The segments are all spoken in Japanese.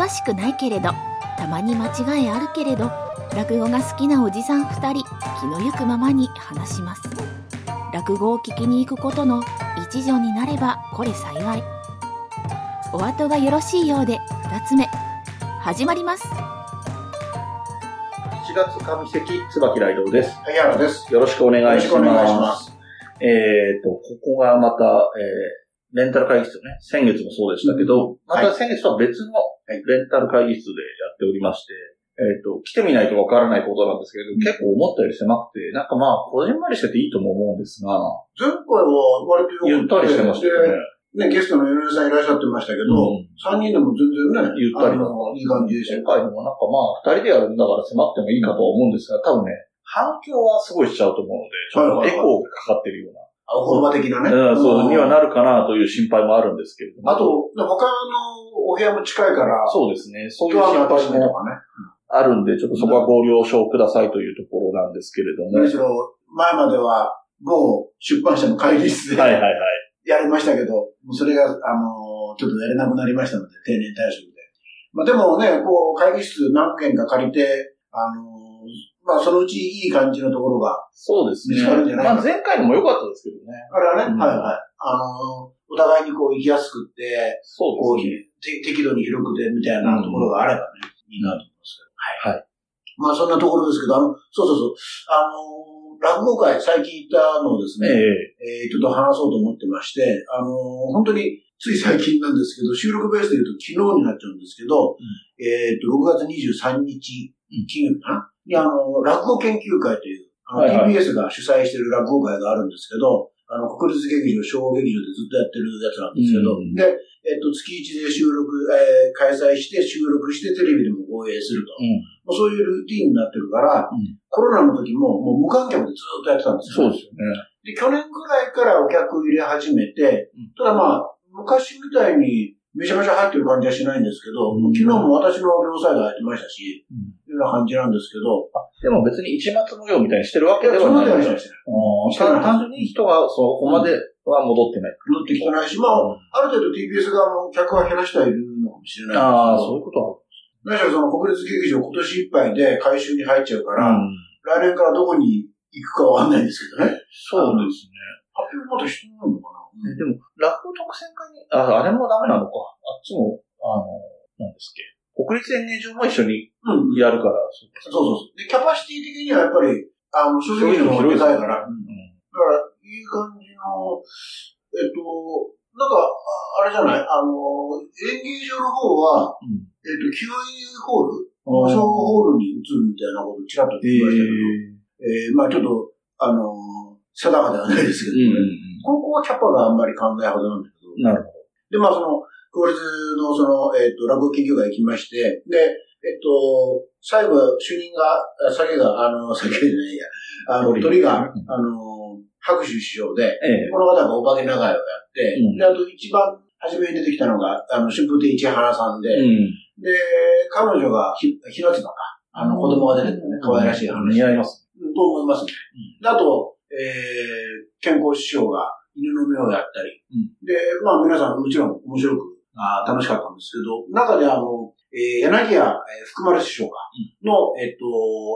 詳しくないけれどたまに間違いあるけれど落語が好きなおじさん2人気のゆくままに話します落語を聞きに行くことの一助になればこれ幸いお後がよろしいようで2つ目始まります7月上関椿雷道です。萩原です。よろしくお願いします。よろしくお願いします。えっ、と、ここがまた、えー、レンタル会議室ね。先月もそうでしたけど、また先月とは別のい。レンタル会議室でやっておりまして、えっ、と、来てみないとわからないことなんですけど、結構思ったより狭くて、なんかまあ、こじんまりしてていいとも思うんですが、前回は割とゆったりしてましたよね。で、ね、ゲストの米根さんいらっしゃってましたけど、うん。三人でも全然ね、ゆったり。いい感じでした。よ。前回のもなんかまあ、二人でやるんだから狭くてもいいかとは思うんですが、多分ね、反響はすごいしちゃうと思うので、ちょっとエコーがかかってるような、あお言葉的なね。うん、そう、にはなる。るかなという心配もあるんですけれども。あと、他のお部屋も近いから、そうですね。そういう心配も。あるんで、ちょっとそこはご了承くださいというところなんですけれども。むしろ、前までは、某出版社の会議室ではいはいはい。やりましたけど、もうそれが、あの、ちょっとやれなくなりましたので、定年退職で。まあでもね、こう、会議室何軒か借りて、あの、まあそのうちいい感じのところが、そうですね見つかるんじゃない。かまあ前回のも良かったですけどね。あれはね、うんはいはい。あの、お互いにこう行きやすくって、そうですね。て適度に広くてみたいなところがあればね、いいなと思いますけど。はい。はい。まあそんなところですけど、あの、そうそうそう、あの、落語会最近行ったのをですえね、ええーちょっと話そうと思ってまして、あのー本当につい最近なんですけど、収録ベースで言うと昨日になっちゃうんですけど、えっ、と、6月23日、うん金曜日かな？に、あの、落語研究会という、あの、はいはい。TBS が主催している落語会があるんですけど、あの、国立劇場、小劇場でずっとやってるやつなんですけど、うんで、えっ、と、月1で収録、えー開催して、収録して、テレビでも放映すると。うん。もうそういうルーティンになってるから、うん。コロナの時も、もう無観客でずっとやってたんですよ、そうですよね。で、去年くらいからお客入れ始めてうん、ただまあ、昔みたいにめちゃめちゃ入ってる感じはしないんですけど、うん。昨日も私の両サイド入ってましたし、うんいうような感じなんですけど、でも別に一末無用みたいにしてるわけではな。ないではしない。あー単純に人がそこまでは戻ってない。戻ってきてないし、まあ、ある程度 TBS 側も客は減らしてはいるのかもしれないああ、ですそういうことけど、何しろその国立劇場今年いっぱいで回収に入っちゃうか。ら、うん。来年からどこに行くかわかんないんですけどね。そうですね。発表まだしてないのかな、えでも、落語特選会に、あ、あれもダメなのか。あっちも、あの、なんですっけ。国立演芸場も一緒にうん。やるから、そうそうそう。で、キャパシティ的にはやっぱり、あの、正直の方がでかいから、だうんから、いい感じの、えっと、なんか、ああれじゃない？あの、演芸場の方は、うん。えっと、QA ホール？あー小ホールに移るみたいなことをちらっと聞きましたけど、えーまあちょっと、あの、定かではないですけど、うん。ここはキャパがあんまり考えはずなんだけど、なるほで、まあその、公立のその、えっ、と、落語研究会行きまして、で、えっ、と、最後、主任が、あ酒が、あの、酒じゃないや、あの、鳥鳥がうん、あの、白手師匠で、ど。ええ。この方がお化け長屋をやって、うんで、あと一番初めに出てきたのが、あの、春風亭市原さんで、うん。で、彼女がひ、ひなつばか、あの、子供が出てくるね、可愛らしい話。似合います。と思いますね。であと、えー、健康師匠が犬の目をやったり、うんで、まあ皆さんもちろん面白く、あー楽しかったんですけど、中であの、えー、柳家、えー福丸師匠が、の、えっと、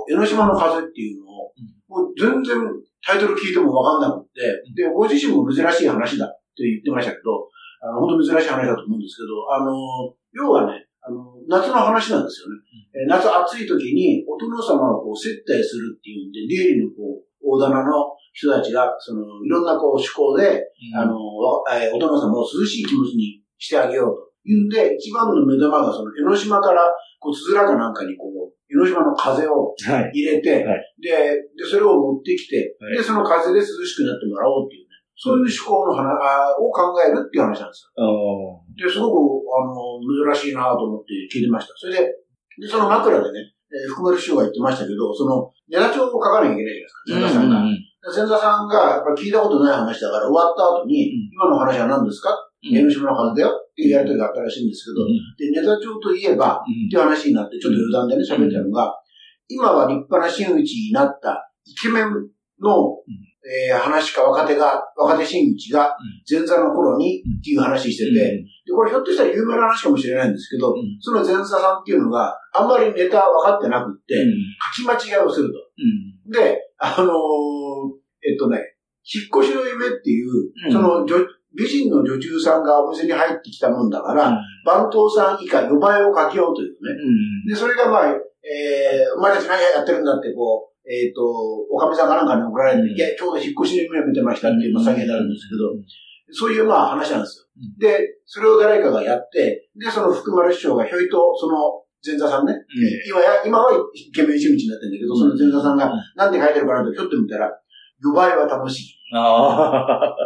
江ノ島の風っていうのを、もう全然タイトル聞いてもわかんなくって、で、ご自身も珍しい話だって言ってましたけど、あの、本当珍しい話だと思うんですけど、あの、要はね、あの、夏の話なんですよね。えー夏暑い時にお殿様をこう接待するっていうんで、出入りのこう、大棚の人たちが、その、いろんなこう趣向で、あの、えーお殿様を涼しい気持ちにしてあげようというんで、一番の目玉がその江ノ島から、こう、つづらかなんかにこう、江ノ島の風をはい。入れて、はいで、で、それを持ってきて、はいで、その風で涼しくなってもらおうっていうね、そういう趣向の話あを考えるっていう話なんですよ。あで、すごく、あの、珍しいなと思って聞いてました。それで、で、その枕でね、えー福丸師匠が言ってましたけど、その、ネタ帳を書かなきゃいけないじゃないですか、前座さんが。うん前座さんが、やっぱり聞いたことない話だから、終わった後に、うん今の話は何ですか江ノ島の風だよ。っていうやりとりがあったらしいんですけど、で、ネタ帳といえば、っていう話になって、ちょっと余談でね、喋ったのが、今は立派な真打ちになったイケメンの、えー話か若手が、若手真打ちが前座の頃にっていう話してて、で、これひょっとしたら有名な話かもしれないんですけど、うん。その前座さんっていうのがあんまりネタ分かってなくって、書き間違いをすると。うん。で、あのーえっとね、引っ越しの夢っていう、うん。その女、美人の女中さんがお店に入ってきたもんだから、番頭さん以下呼ばれをかけようというね。で、それがまあ、えー、お前たち何やってるんだって、こう、えっ、と、おかみさんかなんかに送られて、うんいや、ちょうど引っ越しの夢を見てましたっていうのが詐欺になるんですけど、そういうまあ話なんですよ。うんで、それを誰かがやって、で、その福丸師匠がひょいと、その前座さんね、今や、今はイケメンになってるんだけど、その前座さんがうんなんて書いてるかなとひょっと見たら、呼ばれは楽しい。ああ。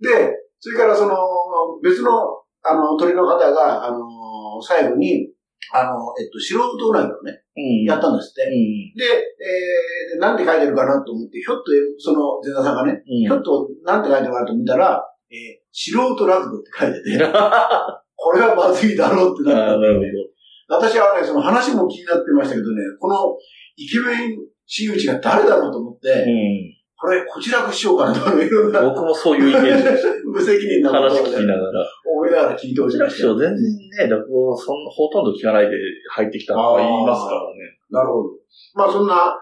で、それからその、別の、あの、鳥の方が、あの、最後に、あの、えっと、素人占いをね、うんやったんですって。うん。で、えー、なんて書いてるかなと思って、ひょっと、その前座さんがね、ひょっと、なんて書いてるかなと見たら、えー、素人落語って書いてて、これはまずいだろうってなったんで、ね、私はね、その話も気になってましたけどね、このイケメン真打ちが誰だろうと思って、うん。これ、こちらくしようかなとか、いろんな僕もそういうイメージでした。無責任なこと話聞きながら。思いながら聞いてほしいこちら師匠全然ね、落語そんほとんど聞かないで入ってきたとか言いますからね。なるほど。まあ、そんな、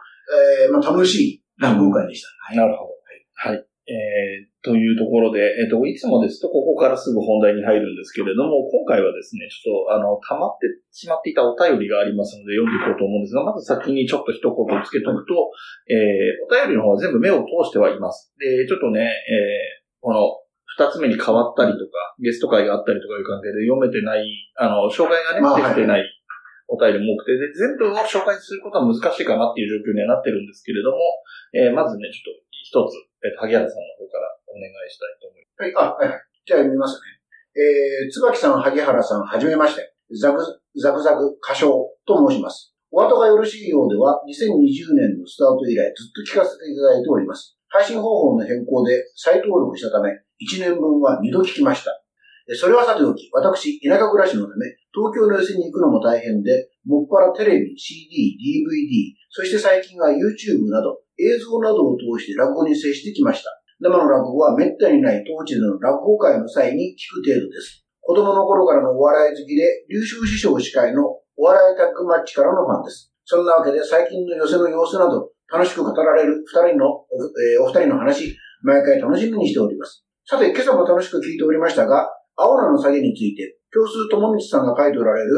えー、まあ、楽しい落語会でした。なるほど。はい。えー、というところで、えっ、と、いつもですと、ここからすぐ本題に入るんですけれども、今回はですね、ちょっと、あの、溜まってしまっていたお便りがありますので、読んでいこうと思うんですが、まず先にちょっと一言つけとくと、えー、お便りの方は全部目を通してはいます。で、ちょっとね、えー、この、二つ目に変わったりとか、ゲスト会があったりとかいう関係で読めてない、あの、紹介がね、まあできてないお便りも多くて、で、全部を紹介することは難しいかなっていう状況にはなってるんですけれども、えー、まずね、ちょっと一つ、えっ、と、萩原さんの方からお願いしたいと思います。はい、あ、はい。じゃあ読みますね。えー、椿さん、萩原さん、はじめまして。ザグ、ザグザグ歌唱と申します。お後がよろしいようでは、2020年のスタート以来ずっと聞かせていただいております。配信方法の変更で再登録したため、1年分は2度聞きました。それはさておき、私、田舎暮らしのため、東京の寄せに行くのも大変で、もっぱらテレビ、CD、DVD、そして最近は YouTube など、映像などを通して落語に接してきました。生の落語は滅多にない当地での落語会の際に聞く程度です。子供の頃からのお笑い好きで、優秀師匠司会のお笑いタッグマッチからのファンです。そんなわけで最近の寄せの様子など、楽しく語られる二人の,、えーお二人の話、毎回楽しみにしております。さて、今朝も楽しく聞いておりましたが、青菜の下げについて、教数友道さんが書いておられる、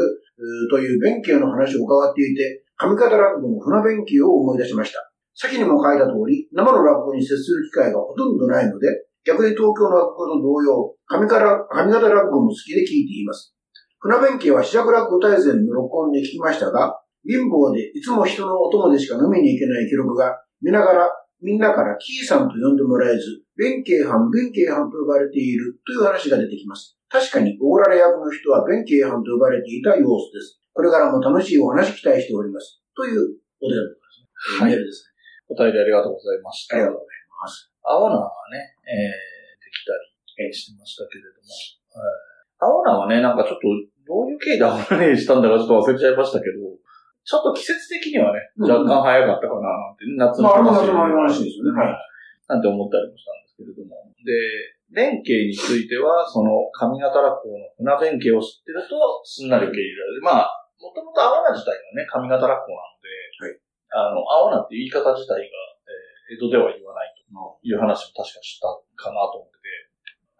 という弁慶の話を伺っていて、上方落語の船弁慶を思い出しました。先にも書いた通り、生の落語に接する機会がほとんどないので、逆に東京の落語と同様、上方落語も好きで聞いています。船弁慶は四尺落語大全の録音で聞きましたが、貧乏でいつも人のお供でしか飲みに行けない記録が、見ながら、みんなからキーさんと呼んでもらえず、弁慶藩、弁慶藩と呼ばれているという話が出てきます。確かに、おごられ役の人は弁慶藩と呼ばれていた様子です。これからも楽しいお話期待しております。というお手紙です。はいメールですお便りありがとうございました。ね。ありがとうございます。青菜はね、えー、できたりしてましたけれども、青菜はね、なんかちょっと、どういう経緯で青菜にしたんだかちょっと忘れちゃいましたけど、ちょっと季節的にはね、うん若干早かったかななんて、夏のまあ、夏の話ですよね。はい。なんて思ったりもしたんですけれども。で、弁慶については、その上方落語の船弁慶を知ってると、すんなり受け入れられる。まあ、もともと青菜自体がね、上方落語なので、はいあの、青菜っていう言い方自体が、えー江戸では言わないという話も確かしたかなと思ってて、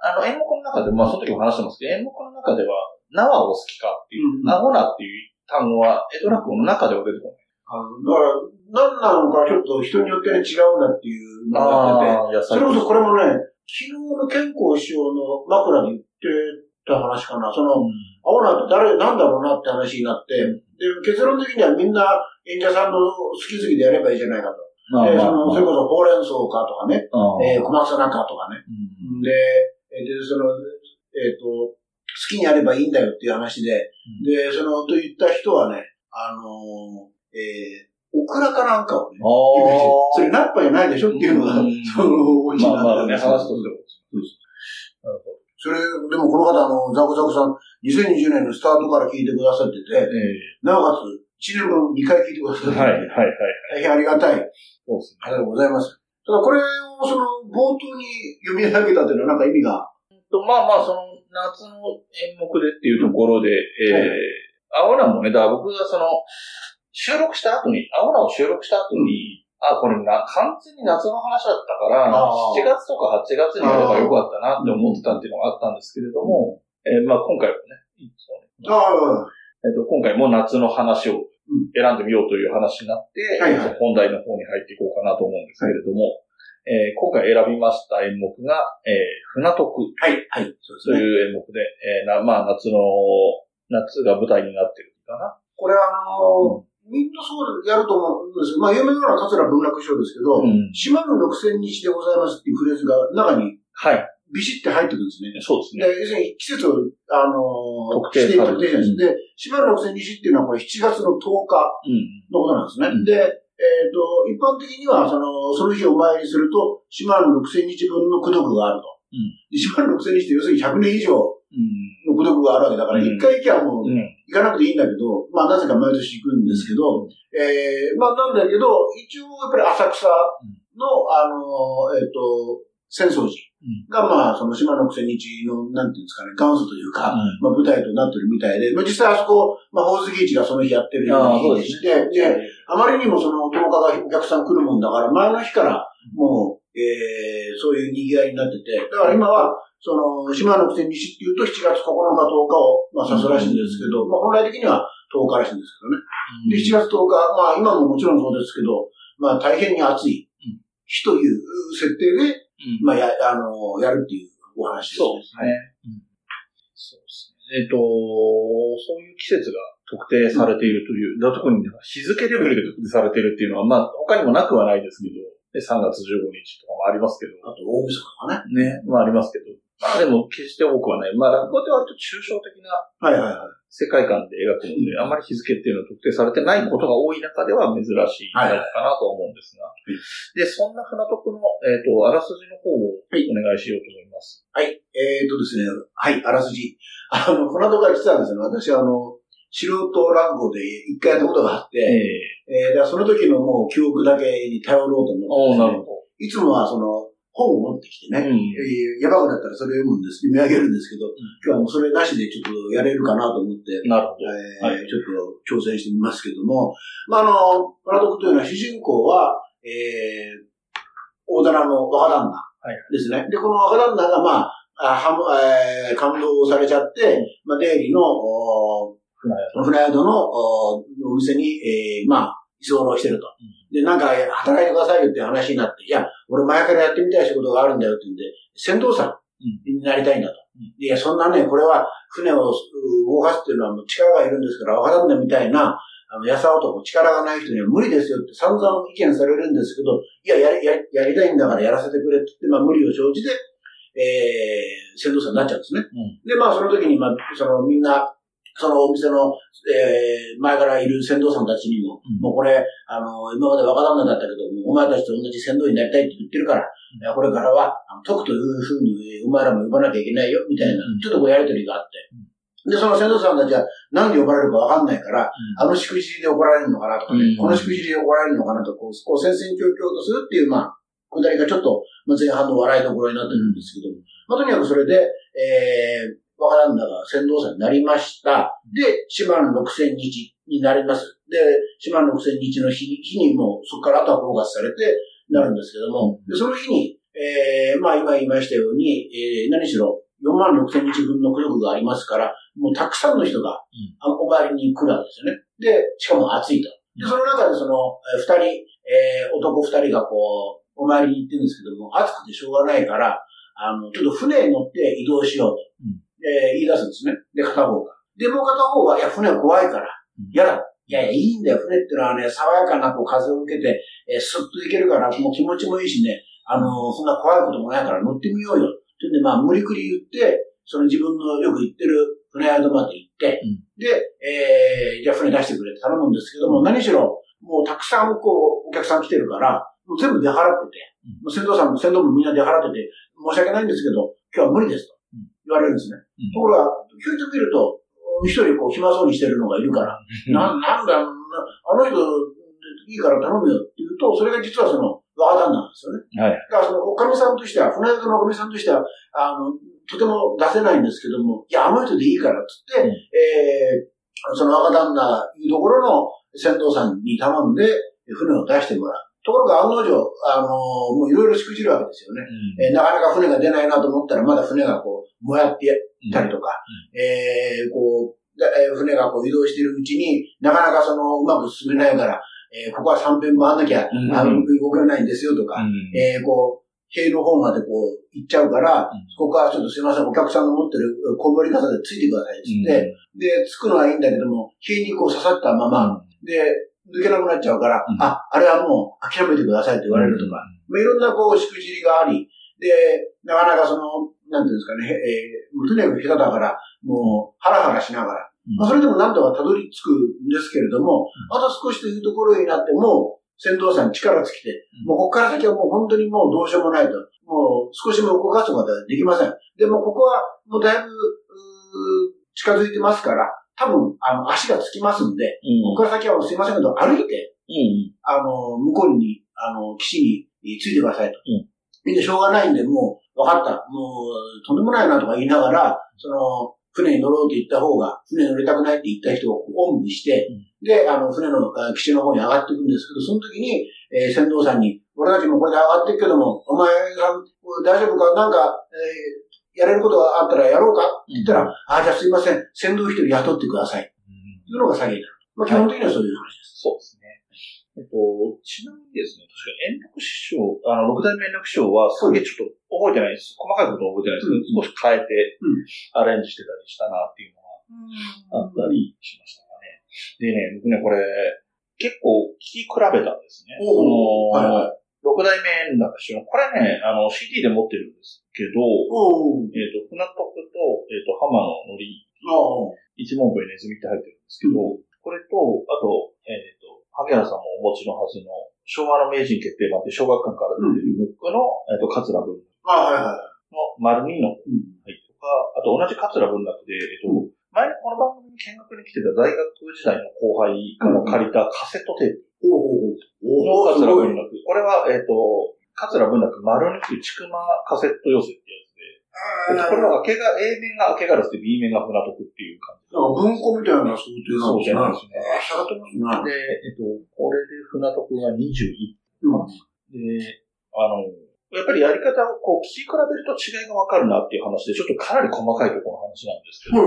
あの、演目の中で、まあ、その時も話してますけど、演目の中では、縄を好きかっていう、うん青菜っていう単語は、江戸落語の中では出てこない。あのだから、何なのかちょっと人によってね、違うんだっていうのがあってて、それこそこれもね、昨日の健康師匠の枕で言ってた話かな。その、青菜って誰、なんだろうなって話になって、で、結論的にはみんな演者さんの好き好きでやればいいじゃないかと。まあで、その、それこそほうれん草かとかね、えー、小松菜かとかね。うんで、えーで、その、えっ、と、好きにやればいいんだよっていう話で、で、その、と言った人はね、あのーえー、オクラかなんかをね、それナッパじゃないでしょっていうのが、うんその、オチにまあまあね、なったんです話としても。なるほど。それ、でもこの方、あの、ザクザクさん、2020年のスタートから聞いてくださってて、えなおかつ、1年分2回聞いてくださってはい、はい、はい。大変ありがたい。そうですね。ありがとうございます。ただこれをその冒頭に読み上げたというのはなんか意味が？とまあまあ、その夏の演目でっていうところで、えー、青菜もね、だから僕がその、収録した後に、青菜を収録した後に、あ、これな、完全に夏の話だったから、あー。7月とか8月にやればよかったなって思ってたっていうのがあったんですけれども、えーまあ今回はね、いいですかね。ああ、えっと、今回も夏の話をうん。選んでみようという話になって、はいはい。本題の方に入っていこうかなと思うんですけれども、えー今回選びました演目が、えー船徳はい、はい、そうですね。という演目で、えーなまあ夏の、夏が舞台になってるかな。これあのーみんなそうやると思うんですまあ、有名なのは桂文楽師匠ですけど、うん島の六千日でございますっていうフレーズが中にはい。ビシッて入ってくるんですね。そうですね。で、要するに季節を、あのー、特定特定です。で、島の六千日っていうのはこれ7月の10日うん。のことなんですね。うんで、えっ、と、一般的には、その、その日お参りすると、島の六千日分の功徳があると。うんで島の六千日って要するに100年以上うん。の功徳があるわけだから、うん一、回行きゃもう、うん。行かなくていいんだけど、まあなぜか毎年行くんですけど、えー、まあなんだけど、一応やっぱり浅草の、あの、えっ、と、浅草寺うん。がまあその島の九千日の、なんていうんですかね、元祖というか、うん。まあ舞台となってるみたいで、まあ実際あそこ、まあ宝石市がその日やってるような日でして、であまりにもその10日がお客さん来るもんだから、前の日からもう、えー、そういう賑わいになってて、だから今は、その、島の九千日っていうと7月9日10日を、まあ指すらしいんですけど、まあ本来的には10日らしいんですけどね。で、7月10日、まあ今ももちろんそうですけど、まあ大変に暑いうん。日という設定で、うんまあや、あの、やるっていうお話です、そうですね。うんそうですね。えっと、そういう季節が特定されているという、だ特に日付レベルで特定されているっていうのは、まあ他にもなくはないですけど、で3月15日とかもありますけど、あと大晦日とかね。ね、まあありますけど、まあでも決して多くはない。まあ落語って割と抽象的なはいはいはい。世界観で描くので、あんまり日付っていうのは特定されてないことが多い中では珍しいかなと思うんですが。で、そんな船徳の、えっ、と、あらすじの方をお願いしようと思います。はい。えー、とですね、はい、あらすじ。あの、このところ実はですね、私あの、素人落語で一回やったことがあって、ええー、だからその時のもう記憶だけに頼ろうと思って、おーなるほど。いつもはその、本を持ってきてね、うん。えーやばくなったらそれを読むんです、読み上げるんですけど、今日はもうそれなしでちょっとやれるかなと思って、なるほど。えーちょっと挑戦してみますけども、まあ、あの、村徳というのは主人公は、えー、大棚の若旦那い。ですね。で、この若旦那が、まあ、あはむえー感動されちゃって、まあ、出入りの、お船宿。のおお店に、えー、まあ、居候してると。で、なんか、働いてくださいよっていう話になって、いや、俺前からやってみたい仕事があるんだよって言うんで、船頭さんになりたいんだと。いや、そんなね、これは船をう動かすっていうのはもう力がいるんですから、若旦那みたいな、あの、やさ男、力がない人には無理ですよって散々意見されるんですけど、いや、やり、やり、やりたいんだからやらせてくれって言って、まあ無理を生じて、えー、船頭さんになっちゃうんですね。うんで、まあその時に、まあ、そのみんな、そのお店の、えー、前からいる船頭さんたちにも、うん。もうこれ、あの、今まで若旦那だったけど、お前たちと同じ船頭になりたいって言ってるから、いやこれからは、徳というふうに、お前らも呼ばなきゃいけないよ、みたいなうん、ちょっとこうやりとりがあって。で、その船頭さんたちは、なんで呼ばれるかわかんないから、あのしくじりで怒られるのかなとかね、うん。このしくじりで怒られるのかなと、こう、こう戦々恐々とするっていう、まあ、くだりがちょっと、まあ、前半の笑いどころになってるんですけども、まあ、とにかくそれで、えー、若旦那が船頭さんになりました。で、島の六千日になります。で、島の六千日の日に、日にもう、そこからあとはフォーカスされてなるんですけども、で、その日に、えー、まあ今言いましたように、えー、何しろ、4万6千日分の苦力がありますから、もうたくさんの人が、あお参りに来るわけですよね。で、しかも暑いと。で、その中でその、えー二人、えー、男二人がこう、お参りに行ってるんですけども、暑くてしょうがないから、あの、ちょっと船に乗って移動しようと、うんえー言い出すんですね。で、片方が。で、もう片方は、いや、船は怖いからうん、嫌だ。いやいや、いいんだよ。船ってのはね、爽やかなこう風を受けて、えースッと行けるから、もう気持ちもいいしね、あのーそんな怖いこともないから乗ってみようよ。ってんで、まあ、無理くり言って、その自分のよく行ってる船宿まで行って、うんで、えー、じゃあ船出してくれって頼むんですけども、何しろ、もうたくさんこう、お客さん来てるから、もう全部出払ってて、うんもう船頭さんも船頭もみんな出払ってて、申し訳ないんですけど、今日は無理ですとうん言われるんですね。うんところが、ひょいと見ると、一人こう暇そうにしてるのがいるから、な、なんだ、なあの人、いいから頼むよって言うと、それが実はその、若若旦那なんですよね。はい。だからその、おかみさんとしては、船宿のおかみさんとしては、あの、とても出せないんですけども、いや、あの人でいいから、つって、うんえー、その若旦那いうところの船頭さんに頼んで、船を出してもらう。ところが案の定、あのもういろいろしくじるわけですよね。えーなかなか船が出ないなと思ったら、まだ船がこう、燃やっていたりとか、えーこう、だえー船がこう移動しているうちになかなかその、うまく進めないから、えーここは3遍回んなきゃ、うん。あの、動けないんですよとか、うん。えーこう、塀の方までこう、行っちゃうから、うん。ここはちょっとすいません、お客さんの持ってるこぼり傘でついてくださいっつって、で、つくのはいいんだけども、塀にこう刺さったまま、で、抜けなくなっちゃうから、うんあ、あれはもう諦めてくださいって言われるとか、まあ、いろんなこう、しくじりがあり、で、なかなかその、なんていうんですかね、えー、とにかく下手だから、もう、ハラハラしながら、まあ、それでも何とかたどり着くんですけれども、あと少しというところになっても、船頭さん力尽きて、もうここから先はもう本当にもうどうしようもないと。もう少しも動かすことはできません。でもここはもうだいぶ、近づいてますから、多分、あの、足がつきますんで、ここから先はすいませんけど、歩いて、うん。あの、向こうに、あの、岸についてくださいと。うんみんなしょうがないんで、もう、分かった。もう、とんでもないなとか言いながら、その、船に乗ろうと言った方が、船に乗りたくないって言った人をおんぶして、で、あの、船のあ岸の方に上がっていくんですけど、その時に、えー船頭さんに、俺たちもこれで上がっていくけども、お前さん、大丈夫か？なんか、えーやれることがあったらやろうか？って言ったら、あ、じゃあすいません、船頭一人雇ってください。というのが詐欺になる。まあ、基本的にはそういう話です。そうですね。えっと、ちなみにですね、確か円楽師匠、あの、六代目円楽師匠は、すげえちょっと覚えてないです。細かいことは覚えてないですけど、少し変えてうん、アレンジしてたりしたなっていうのがあったりしましたかね。でね、僕ね、これ、結構聞き比べたんですね。おのはいはい六代目円楽師匠、これね、あの、CD で持ってるんですけど、えっ、と、船徳と、えっ、と、浜野のり、一文部にネズミって入ってるんですけど、これと、あと、えっ、と、萩原さんもお持ちのはずの、昭和の名人決定版って小学館から出てるムックの、えっ、と、桂文。はいはい。の丸二のうん。入ってとか、あと同じ桂文楽で、えっ、と、前にこの番組に見学に来てた大学時代の後輩から借りたカセットテープおすごい。文楽。これは、えっ、と、桂文楽丸二っていうちくまカセット寄せってやつで、えっとこれは明けが、A 面が明けガラスで B 面が船徳っていう感じで。なんか文庫みたいな想定なんですね。そうですねあ、しゃがってますね。で、えっと、これで船徳が21うん。で、あの、やっぱりやり方をこう聞き比べると違いがわかるなっていう話で、ちょっとかなり細かいところの話なんですけど。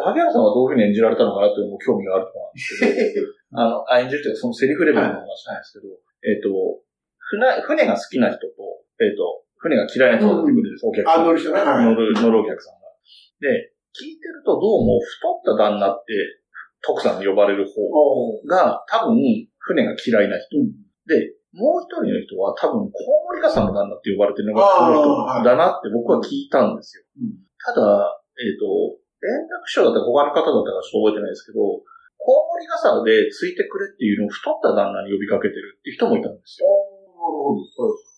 萩原さんはどういうふうに演じられたのかなっていうのも興味があるところなんですけど、あの、あ演じるというかそのセリフレベルの話なんですけど、えっと、船、船が好きな人と、えっと、船が嫌いな人が出てくるんです、お客さあ、ん。乗る人ね。はい。乗る、乗るお客さんが。で、聞いてるとどうも太った旦那って、徳さんに呼ばれる方が多分船が嫌いな人。うんで、もう一人の人は多分コウモリガさんの旦那って呼ばれてるのがこのはい人だなって僕は聞いたんですよ。うんただ、えっ、と、連絡省だったか他の方だったかちょっと覚えてないですけど、コウモリガサでついてくれっていうのを太った旦那に呼びかけてるっていう人もいたんですよ。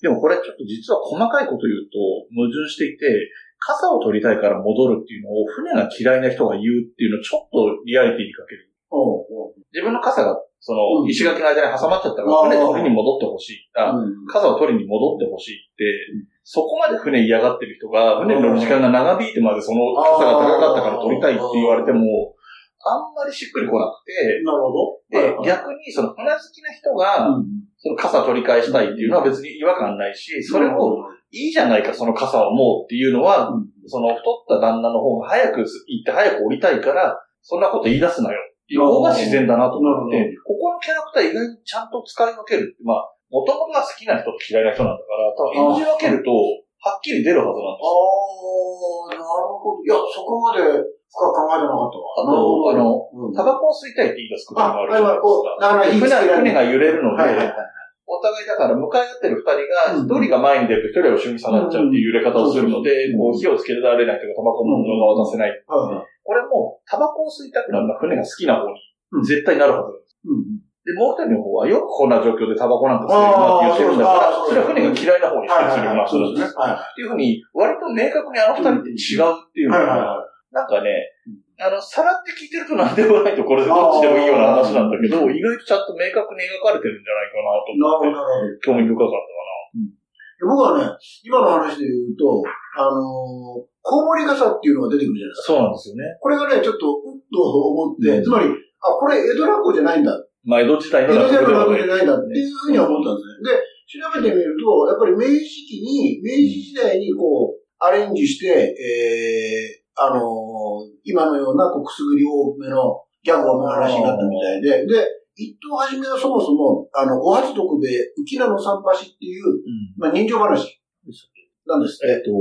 でもこれちょっと実は細かいこと言うと矛盾していて、傘を取りたいから戻るっていうのを船が嫌いな人が言うっていうのをちょっとリアリティにかける。自分の傘が、その、うん。石垣の間に挟まっちゃったから、船取りに戻ってほしい。あ、うん。傘を取りに戻ってほしいって、そこまで船嫌がってる人が、船に乗る時間が長引いてまでその傘が高かったから取りたいって言われても、あんまりしっくりこなくて、なるほど。で、はい逆にその船好きな人が、うん。その傘取り返したいっていうのは別に違和感ないし、それを、いいじゃないか、その傘をもうっていうのは、うん。その太った旦那の方が早く行って早く降りたいから、そんなこと言い出すなよっていう方が自然だなと思って、ここのキャラクター意外にちゃんと使い分けるって、まあ、もともとが好きな人と嫌いな人なんだから、多分演じ分けると、はっきり出るはずなんですよ。ああ、なるほど。いや、そこまで深く考えてなかったわ。あと、あの、うんタバコを吸いたいって言い出すことあ、もあるじゃないですか。船船が揺れるので、はいはいはい。お互いだから向かい合ってる二人が、うん一人が前に出ると一人は後ろに下がっちゃうっていう揺れ方をするので、うんこう火をつけられないというか、タバコの物が渡せないこれも、タバコを吸いたくなるのは船が好きな方にうん。絶対なるはずなんです。うんで、もう一人の方はよくこんな状況でタバコなんか吸えるなって言ってるんだから、それは船が嫌いな方にしはいかするはいはい。そうまあそれですね。はいっていうふうに、割と明確にあの二人って違うっていうのが、なんかね、あの、さらって聞いてると何でもないとこれでどっちでもいいような話なんだけど、意外とちゃんと明確に描かれてるんじゃないかなと思って、興味深かったか僕はね、今の話で言うと、あのー、コウモリ傘っていうのが出てくるじゃないですか。そうなんですよね。これがね、ちょっと、うんと思って、うんつまり、あ、これ江戸落語じゃないんだ。まあ、江戸時代の江戸時代の落語じゃい。ないんだっていうふうには思ったんですね。で、調べてみると、やっぱり明治期に、明治時代にこう、アレンジして、えー、あのー今のようなこうくすぐり多めのギャグの話になったみたいで、で、一等はじめはそもそも、あの、お初徳兵衛、浮名の三橋っていう、うん。まあ、人情話なんですって。えっと、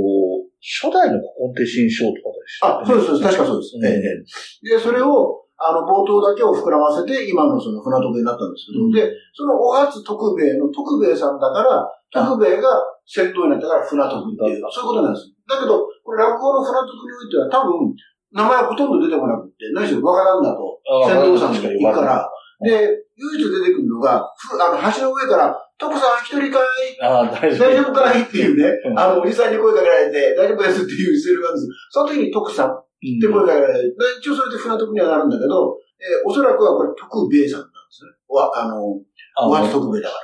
初代の古今亭新章とかでしたあ、そうです、そうです。確かそうです。うんええで、それを、あの、冒頭だけを膨らませて、今のその船徳になったんですけど、うんで、そのお初徳兵衛の徳兵衛さんだから、徳兵衛が先頭になったから船徳っていう、そういうことなんです。だけど、これ落語の船徳においては多分、名前ほとんど出てこなくって、何しろ若旦那とあ船頭さんがいるか確ら、で、唯一出てくるのが、ふあの、橋の上から、徳さん一人かいああ、大丈夫。大丈夫かい？っていうね、うんあの、おじさんに声かけられて、大丈夫ですっていうセリフがあるんです。その時に徳さんって声かけられて、で一応それで船徳にはなるんだけど、えーおそらくはこれ徳兵衛さんなんですね。わ、あの、あお初徳兵衛だから。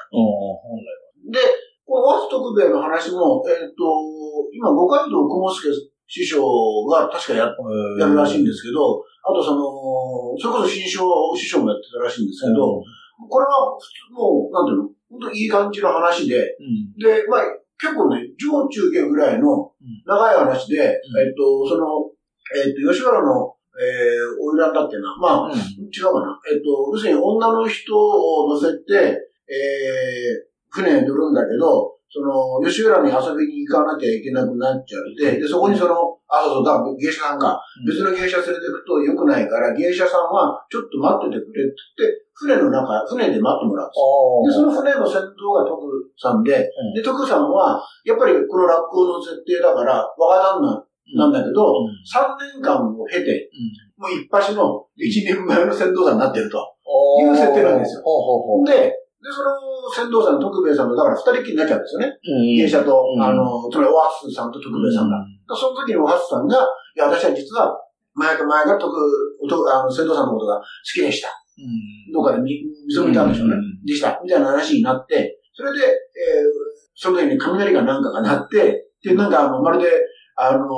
で、このお初徳兵衛の話も、えっ、と、今、五街道雲助師匠が確かやは。やるらしいんですけど、あとその、それこそ新章師匠もやってたらしいんですけど、これは普通もう、なんていうの、本当いい感じの話で、うん。で、まあ、結構ね、上中下ぐらいの長い話で、えっと、その、えっと、吉原の、えー、おいらんだっけな。まあ、うん。違うかな。えっと、要するに女の人を乗せて、えー、船に乗るんだけど、その、吉浦に遊びに行かなきゃいけなくなっちゃって、で、そこにその、あ、そうそう、だ芸者さんか、別の芸者連れてくと良くないから、芸者さんはちょっと待っててくれって言って、船の中、船で待ってもらうんですよ。で、その船の先頭が徳さんで、うん。で、徳さんは、やっぱりこの落語の設定だから、若旦那なんだけど、うん。3年間を経て、もう一発の1年前の船頭さんになってると。いいう設定なんですよ。で、で、その船頭さん、徳兵衛さんと、だから二人きりになっちゃうんですよね。うん芸者と、うんあの、つまりお初さんと徳兵衛さんが。その時にお初さんが、いや、私は実は、前か前が徳、おとあの、船頭さんのことが好きでした。うん。どっかで見、見そびたんでしょうね。うんでした。みたいな話になって、それで、えー、その時に雷がなんかが鳴って、で、なんかあの、まるで、あの、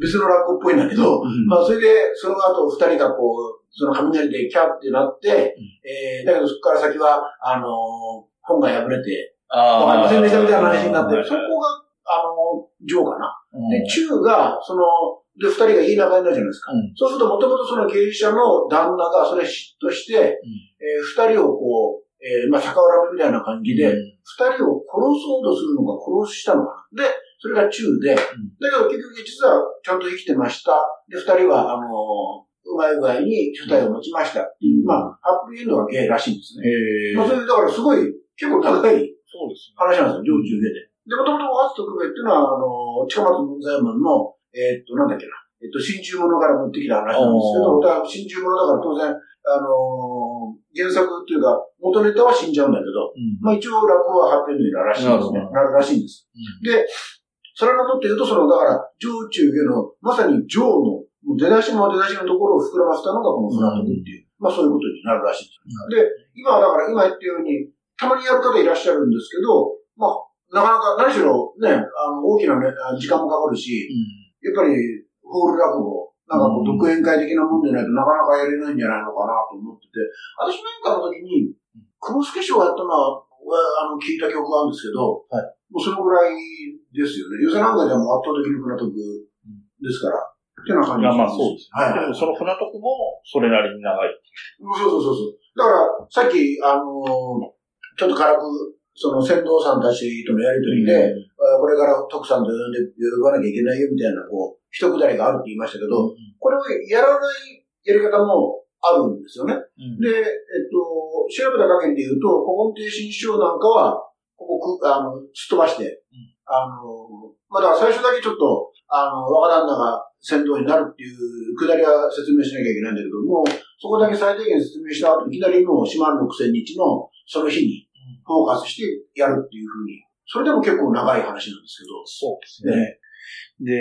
別の落語っぽいんだけど、うんまあ、それで、その後二人がこう、その雷でキャーってなって、えー、だけどそこから先は、あの、本が破れて、あわかりませんでしたみたいな話になって、はいそこが、あの、上かな。うんで、中が、その、で、二人がいい仲になるじゃないですか。うんそうすると、もともとその芸者の旦那がそれ嫉妬して、えー二人をこう、えーまあ、逆恨みみたいな感じで、二人を殺そうとするのか殺したのかな。で、それが中で、だけど結局実はちゃんと生きてました。で、二人は、あのうまい具合に主体を持ちましたっていう、うんまあ、ハッピーエンドがゲイらしいんですね。へえ。まあ、それでだからすごい、結構長い話なんですよ、上中下で。で、もともと初特別っていうのは、あの、近松門左衛門の、えーっと、なんだっけな、えっと、新中物から持ってきた話なんですけど、だから新中物だから当然、あの原作っていうか、元ネタは死んじゃうんだけど、うん。まあ一応落語はハッピーエンドになるらしいんですね。なるらしいんです。で、それのとって言うと、その、だから、上中下の、まさに上の、もう出だしも出だしのところを膨らませたのがこのフラトクっていう、まあそういうことになるらしいです。で、今はだから今言ったように、たまにやる方いらっしゃるんですけど、まあ、なかなか、何しろね、あの、大きなね、あ時間もかかるし、やっぱり、ホール落語、なんかこう、うん。独演会的なもんでないとなかなかやれないんじゃないのかなと思ってて、私なんかの時に、久保助賞をやったのは、あの、聞いた曲があるんですけど、はい。もうそのぐらいですよね。寄せなんかでも圧倒的に船徳ですから、ってな感じいや、まあそうです。はいはいでもその船徳も、それなりに長い。そうそうそうそう。だから、さっき、あのーちょっと軽く、その船頭さんたちとのやりとりで、あこれから徳さんと呼んで、呼ばなきゃいけないよみたいな、こう、一くだりがあるって言いましたけど、これをやらないやり方もあるんですよね。うんで、えっと、調べた限りで言うと、古今亭新章なんかは、ここく、あの、すっ飛ばして、あの、まあ、だから最初だけちょっと、あの、若旦那が先導になるっていうくだりは説明しなきゃいけないんだけども、そこだけ最低限説明した後、いきなりもう4万6千日のその日にフォーカスしてやるっていうふうに、それでも結構長い話なんですけど、そうですね。で、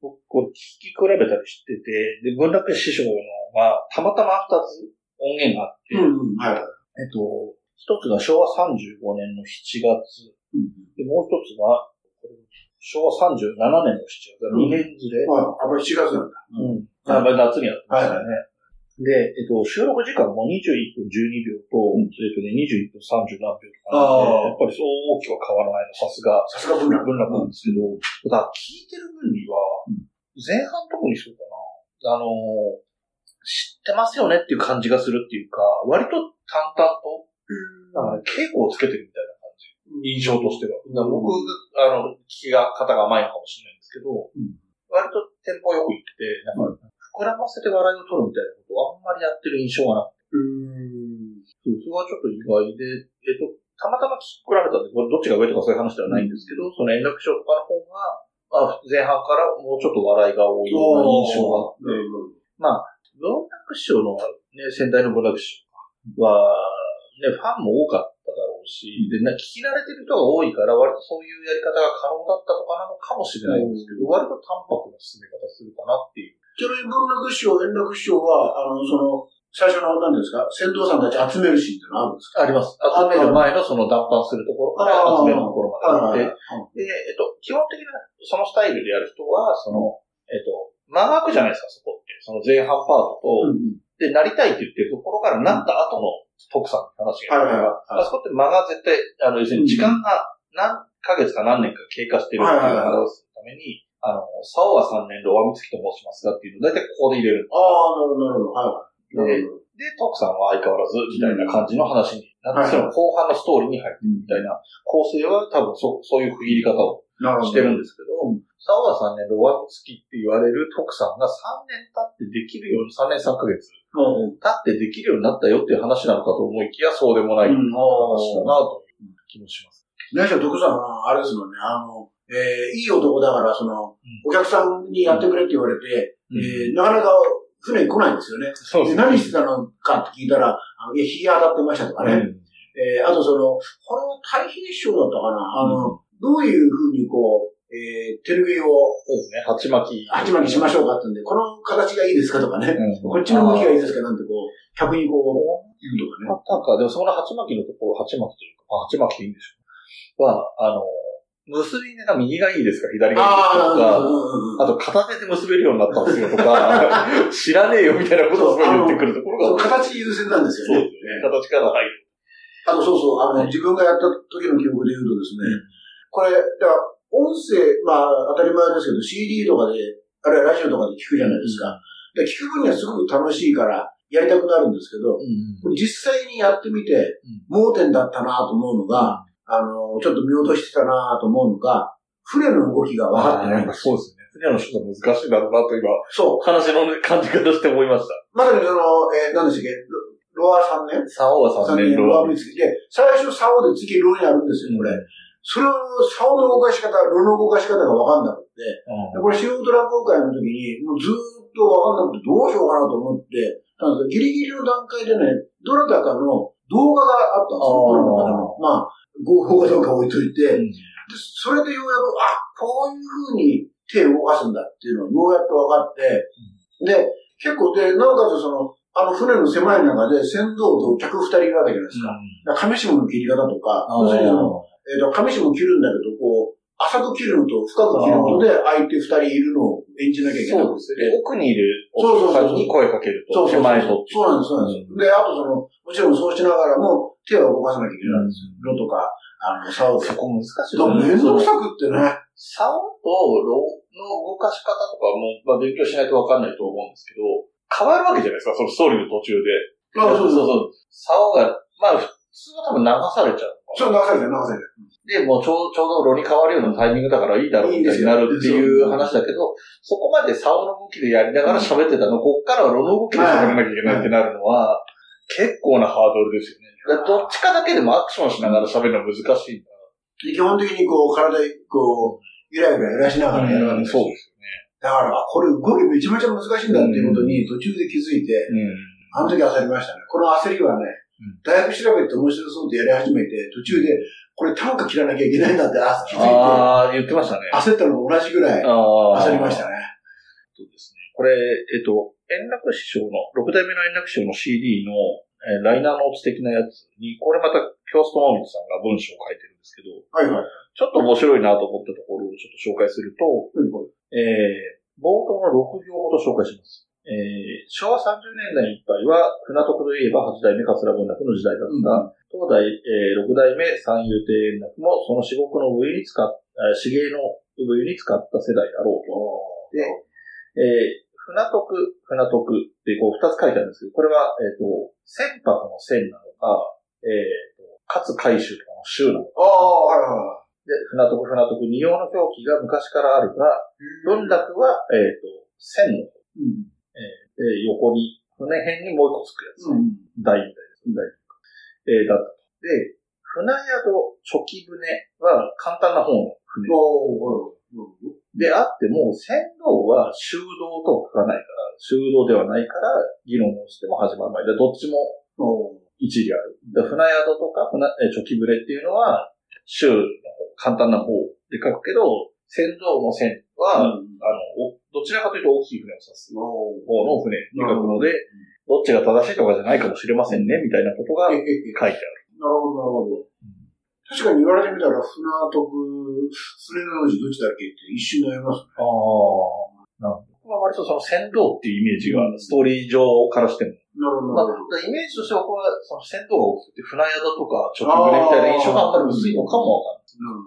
僕、こう聞き比べたりしてて、で、文楽師匠のが、たまたま二つ音源があって、うんうん、はい。えっと、一つが昭和35年の7月、で、もう一つは、これ昭和37年の7月、2年ずれ。はい。あ、これ7月なんだ。うん。あ、まあ夏にやってましたよね。で、えっと、収録時間も21分12秒と、えっとね、21分30何秒とかなんで、やっぱりそう大きくは変わらないの、さすが。さすが文楽。文楽なんですけど、ただ聞いてる分には、前半特にそうかな。あの、知ってますよねっていう感じがするっていうか、割と淡々と、なんかね、稽古をつけてるみたいな。印象としては。僕、あの、聞きが、方が甘いのかもしれないんですけど、ん。割とテンポよくいって、なんか、膨らませて笑いを取るみたいなことをあんまりやってる印象がなくて、うん。そうそれはちょっと意外で、えっと、たまたま聞き比べたんで、これどっちが上とかそういう話ではないんですけど、その円楽賞とかの方が、あ前半からもうちょっと笑いが多いような印象があって、まあ、文楽師匠の、ね、先代の文楽師匠は、ね、ファンも多かったうし、で、な聞き慣れてる人が多いから、割とそういうやり方が可能だったとかなのかもしれないんですけど、割と淡白な進め方するかなっていう。ちなみに文楽師匠、円楽師匠は、あの、その、最初の、何ですか、船頭さんたち集めるシーンってのはあるんですか？あります。集める前のその脱藩するところから集めるところまであって、で、えっと、基本的な、そのスタイルでやる人は、その、えっと、間が空くじゃないですか、そこって。その前半パートと、うん。で、なりたいって言ってるところからなった後の徳さんの話がはいはいはいあそこって間が絶対、あの、要するに時間が何ヶ月か何年か経過してるっていうのを表すために、あの、竿は3年、ロワミツキと申しますがっていうのを大体ここで入れる。ああ、なるほど、なるほど。で、徳さんは相変わらず、みたいな感じの話になって、その後半のストーリーに入ってるみたいな構成は多分そそういう区切り方を。してるんですけど、沢田3年、ロワミツキって言われる徳さんが3年経ってできるように、3年3ヶ月。うん。経ってできるようになったよっていう話なのかと思いきや、そうでもない話だなという気もします。何しろ徳さん。は、あれですもん。ね、あの、えー、いい男だから、その、お客さん。にやってくれって言われて、えー、なかなか船に来ないん。ですよね。そうで何してたのかって聞いたら、あのいや、日が当たってましたとかね。うん。えー、あとその、これは太平師匠だったかな。あの、どういうふうにこう、えー、手拭いをそうですね、鉢巻き。鉢巻きしましょうかってんで、この形がいいですかとかね。うんこっちの向きがいいですかなんてこう、客にこう、言うとかね。パターンか、でもその鉢巻きのところ、鉢巻きというか、あ鉢巻きでいいんでしょう。は、あの、結び目が右がいいですか、左がいいですかとか、あと片手で結べるようになったんですよとか、知らねえよみたいなことを言ってくるところが、形優先なんですよね。そうですね。形から入る。あとそうそう、あの、自分がやった時の記憶で言うとですね、これ、だから、音声、まあ、当たり前ですけど、CD とかで、あるいはラジオとかで聞くじゃないですか。で聞く分にはすごく楽しいから、やりたくなるんですけど、これ実際にやってみて、盲点だったなと思うのが、あの、ちょっと見落としてたなと思うのが、船の動きが分かってないんです。そうですね。船の人が難しいだろうなと今、そう。話の感じ方して思いました。まさにその、えー、何でしたっけ、ロロア3年竿は3 3年年ロア見つけて、最初竿で次ロにあるんですよ、これ。それを、竿の動かし方、ロの動かし方が分かんなくて、でこれ素人落語会の時に、もうずーっと分かんなくてどうしようかなと思って、たんですギリギリの段階でね、どなたかの動画があったんですよ、プロの方の。まあ、合法かどうか置いといて、でそれでようやく、あ、こういう風に手を動かすんだっていうのをようやっと分かって、で、結構で、なおかつその、あの船の狭い中で船頭と客二人いるわけじゃないですか。だから上下の切り方とか、要するにその、えっ、と、上下も切るんだけど、こう、浅く切るのと深く切るので、相手二人いるのを演じなきゃいけない。そうですね。奥にいるそうそうそうお客さんに声かけると、そうそうそう。手前と。そうなんです、そうなんです。で、あとその、もちろんそうしながらも、手を動かさなきゃいけないんですよ。ロとか、あの、竿で。そこ難しいだからめんどくさくってね。竿とロの動かし方とかも、まあ、勉強しないとわかんないと思うんですけど、変わるわけじゃないですか、そのストーリーの途中で。あそうそうそう。竿が、まあ、普通は多分流されちゃうそう、流されてる、流されてる。で、もうちょうちょうどロに変わるようなタイミングだからいいだろうみたいになるっていう話だけど、そこまで竿の動きでやりながら喋ってたの、こっからはロの動きで喋らなきゃいけないってなるのは、結構なハードルですよね。どっちかだけでもアクションしながら喋るのは難しいんだ。で基本的にこう、体、こう、ゆらゆら揺らしながらやるわけですよ。そうですよね。だから、あこれ動きめちゃめちゃ難しいんだっていうことに途中で気づいて、あの時焦りましたね。この焦りはね、うん大学調べって面白そうってやり始めて、途中で、これ単価切らなきゃいけないんだってあ気づいて、ああ、言ってましたね。焦ったのと同じぐらいあ焦りましたね。そうですね。これ、えっと、円楽師匠の、六代目の円楽師匠の CD の、えーライナーノーツ的なやつに、これまた、京ストマミツさんが文章を書いてるんですけど、はいはい。ちょっと面白いなと思ったところをちょっと紹介すると、えー、冒頭の6行ほど紹介します。えー、昭和30年代いっぱいは、船徳といえば8代目桂文楽の時代だった。当代、えー、6代目三遊亭円楽もその至極の上に使っ、あ詩芸の上に使った世代だろうと。で、えー、船徳、船徳ってこう二つ書いてあるんですけど、これは、えっ、と、船舶の船なのか、えっ、と、勝海舟とかの舟なのか。ああ、はいはで、船徳、船徳、二用の表記が昔からあるが、い。文楽は、えっ、と、船の方、うん。えーで横に、船辺にもう一個つくやつね。うん。台みたいです。台というか。えーだったと。で、船宿、初期船は簡単な方の船。であっても、船頭は修道とは書かないから、修道ではないから、議論をしても始まる前で、どっちも一理ある。で船宿とか船、えー初期船っていうのは、修の方、簡単な方で書くけど、船頭の船は、うんあの、おどちらかというと大きい船を指す方の船って書くので、どっちが正しいとかじゃないかもしれませんね、みたいなことがえ書いてある。なるほど、なるほど。確かに言われてみたら、船徳、船の字どっちだっけって一瞬悩みますね。ああ。なるほど。僕は割とその船頭っていうイメージが、ストーリー上からしても。なるほど、まあ。イメージとしては僕は、その船頭が大きくて船宿とか直船みたいな印象があんまり薄いのかもわかんない。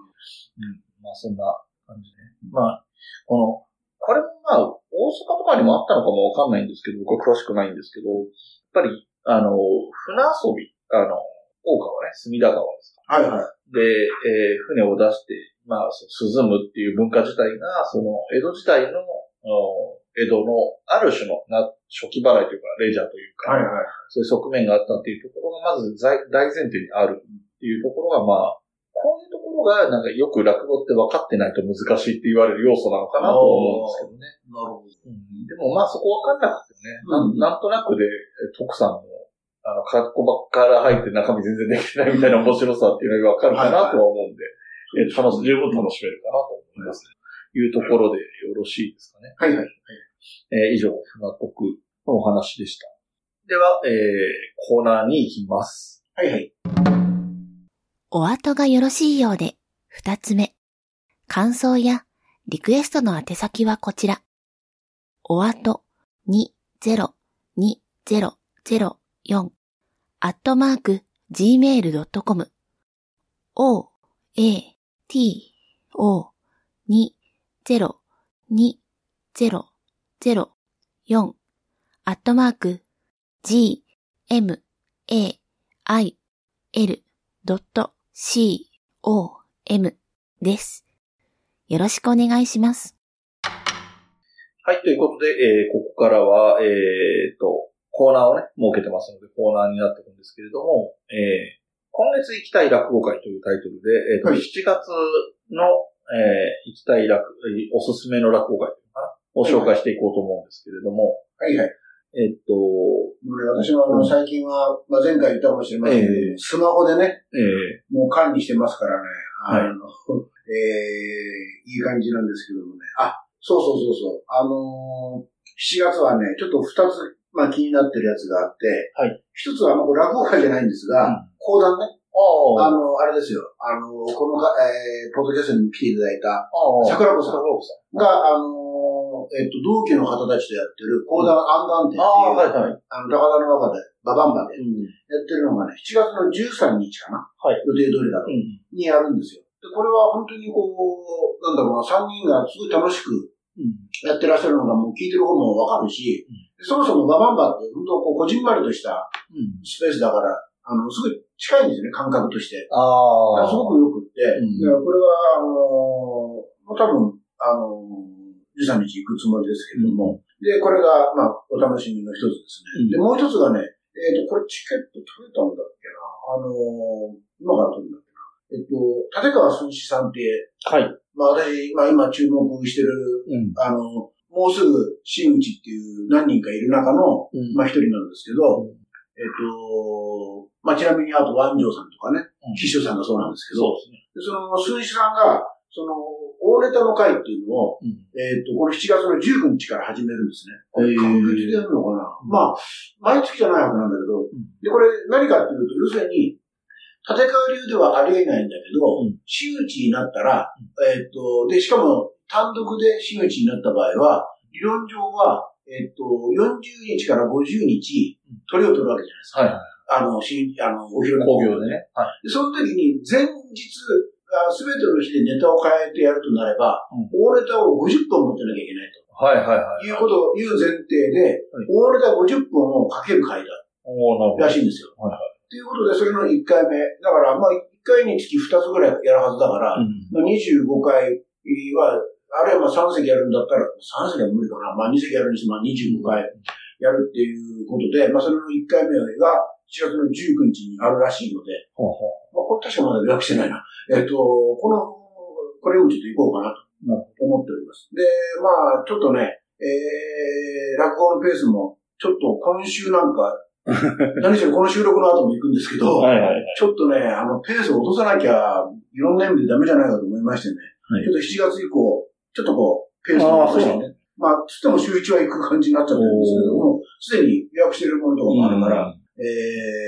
うん。まあそんな感じね。まあ、この、これもまあ、大阪とかにもあったのかもわかんないんですけど、僕は詳しくないんですけど、やっぱり、あの、船遊び、あの、大川ね、隅田川ですか。はいはい。で、えー船を出して、まあ、そう涼むっていう文化自体が、その、江戸時代の、お江戸のある種のな初期払いというか、レジャーというか、はいはい。そういう側面があったっていうところが、まず在大前提にあるっていうところが、まあ、ころが、なんかよく落語って分かってないと難しいって言われる要素なのかなと思うんですけどね。なるほど。うんでもまあそこ分かんなくてね、うんなんとなくで、え徳さんの、あの、格好ばっから入って中身全然できてないみたいな面白さっていうのが分かるかなとは思うんで、え楽し、十分楽しめるかなと思います。いうところでよろしいですかね。はいはい。えー以上、船徳のお話でした。では、えーコーナーに行きます。はいはい。お後がよろしいようで、二つ目。感想やリクエストの宛先はこちら。お後20204アットマーク gmail.com o, a, t, o, 20204アットマーク g, m, a, i, l, .com です。よろしくお願いします。はい、ということで、えーここからは、えーと、コーナーをね、設けてますので、コーナーになっていくんですけれども、えー今月行きたい落語会というタイトルで、えーとはい7月の、えー行きたい落、えーおすすめの落語会というのかなを紹介していこうと思うんですけれども、はいはい。えっと、これ私はあの最近は、まあ、前回言ったかもしれませんけど、ええスマホでね、えもう管理してますからね、はいあの、ええいい感じなんですけどもね。あ、そうそうそうそう。あのー、7月はね、ちょっと2つ、まあ気になってるやつがあって、はい一つは、まあこれ落語会じゃないんですが、うん講談ね。ああの、あれですよ。あの、このか、えー、ポッドキャストに来ていただいた、桜子さん桜子さん。が、あのーえっと、同期の方たちとやってる講談アンダンテっていう、ああ、はいはい。あの、高田の中で、ババンバでうん。やってるのがね、7月の13日かなはい。予定通りだと。うん。にやるんですよ。で、これは本当にこう、なんだろうな、3人がすごい楽しくうん。やってらっしゃるのがもう聞いてる方もわかるし、そもそもババンバって本当こう、こじんまりとしたうん。スペースだから、あの、すごい近いんですよね、感覚として。ああ。すごくよくって、うんでこれは、あのーもう多分、あのー、13日行くつもりですけれども、で、これが、まあ、お楽しみの一つですうんね。で、もう一つがね、えっ、と、これチケット取れたんだっけな？あのー今から取るんだっけな？えっ、と、立川寸志さんって、はい。まあ私、まあ今注目してる、うん。あの、もうすぐ真打ちっていう何人かいる中の、うんまあ一人なんですけど、うんえっ、と、まあちなみにあと湾城さんとかね、うん秘書さんがそうなんですけど、そうですね。の、数志さんが、その、大ネタの会っていうのを、うん。えっ、と、この7月の19日から始めるんですね。これ、確月でやるのかな、まあ、毎月じゃないわけなんだけど、んで、これ何かっていうと、要するに、立川流ではありえないんだけど、うん真打ちになったら、えっと、で、しかも単独で真打ちになった場合は、理論上は、えっと、40日から50日、鳥を取るわけじゃないですか。はいはい。あの、しあの、お披露目工業でね。はい。で、その時に前日、すべての日でネタを変えてやるとなれば、うん大ネタを50本持ってなきゃいけないとはいはいはい。いうことを言う前提で、はい大ネタ50本をかける回だおーなるほど。らしいんですよ。はいはということで、それの1回目。だから、まあ、1回につき2つぐらいやるはずだから、うんまあ、25回は、あるいはまあ3席やるんだったら、3席は無理かな。まあ2席やるにしてもまあ25回やるっていうことで、まあそれの1回目が7月の19日にあるらしいので、ほうほまあこれ確かまだ予約してないな。えっと、この、これをちょっと行こうかなと思っております。で、まあちょっとね、えー、落語のペースも、ちょっと今週なんか、何しろこの収録の後も行くんですけど、はいはいはい。ちょっとね、あの、ペースを落とさなきゃ、いろんな意味でダメじゃないかと思いましてね。はいちょっと7月以降、ちょっとこう、ペースを落としてね。まあ、つっても週1は行く感じになっちゃってるんですけども、すでに予約してるものとかもあるから、え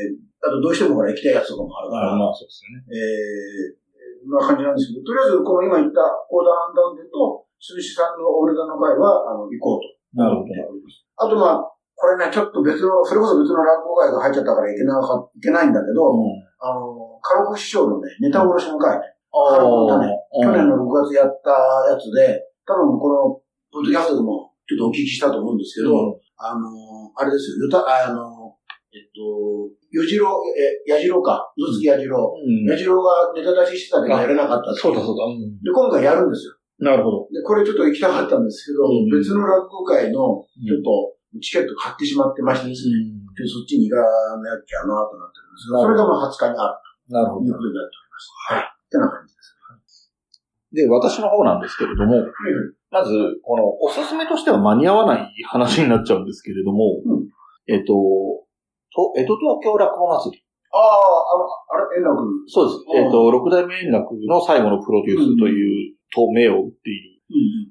ー、あとどうしてもほら行きたいやつとかもあるから、まあそうですよね。えー、まあ感じなんですけど、とりあえずこの今言ったコーダーアンダウンデと、鈴木さんのお値段の会は、あの、行こうと。なるほど。あとまあ、これね、ちょっと別の、それこそ別の落語会が入っちゃったからいけなか、いけないんだけど、あの、カロク師匠のね、ネタ殺しの会ね、ああね去年の6月やったやつで、多分この、ポッドキャストでもちょっとお聞きしたと思うんですけど、あの、あれですよ、よた、あの、えっと、よじろう、え、やじろうか、うずつきやじろう。うんやじろうがネタ出ししてたけどやれなかったそうだそうだ。うんで、今回やるんですよ。なるほど。で、これちょっと行きたかったんですけど、うん別の落語会の、ちょっと、チケット買ってしまってましてですね、うでそっちに行かなきゃなとなってるんですが、それがまあ20日にあるほどるという。ことになっております。はい。ってな感じです。で、私の方なんですけれども、まず、この、おすすめとしては間に合わない話になっちゃうんですけれども、うんえっと、と、江戸東京落語祭り。ああ、あの、あれ、円楽。そうです。うんえっと、六代目円楽の最後のプロデュースという、と銘を打っている